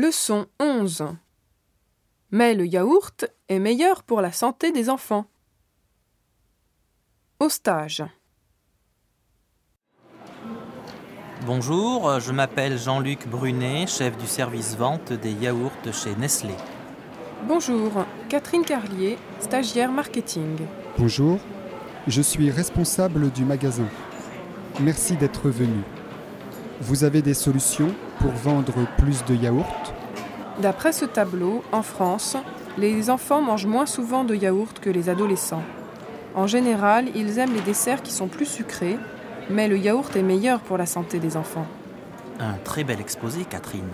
Leçon 11. Mais le yaourt est meilleur pour la santé des enfants. Au stage. Bonjour, je m'appelle Jean-Luc Brunet, chef du service vente des yaourts chez Nestlé. Bonjour, Catherine Carlier, stagiaire marketing. Bonjour, je suis responsable du magasin. Merci d'être venu. Vous avez des solutions pour vendre plus de yaourts? D'après ce tableau, en France, les enfants mangent moins souvent de yaourt que les adolescents. En général, ils aiment les desserts qui sont plus sucrés, mais le yaourt est meilleur pour la santé des enfants. Un très bel exposé, Catherine.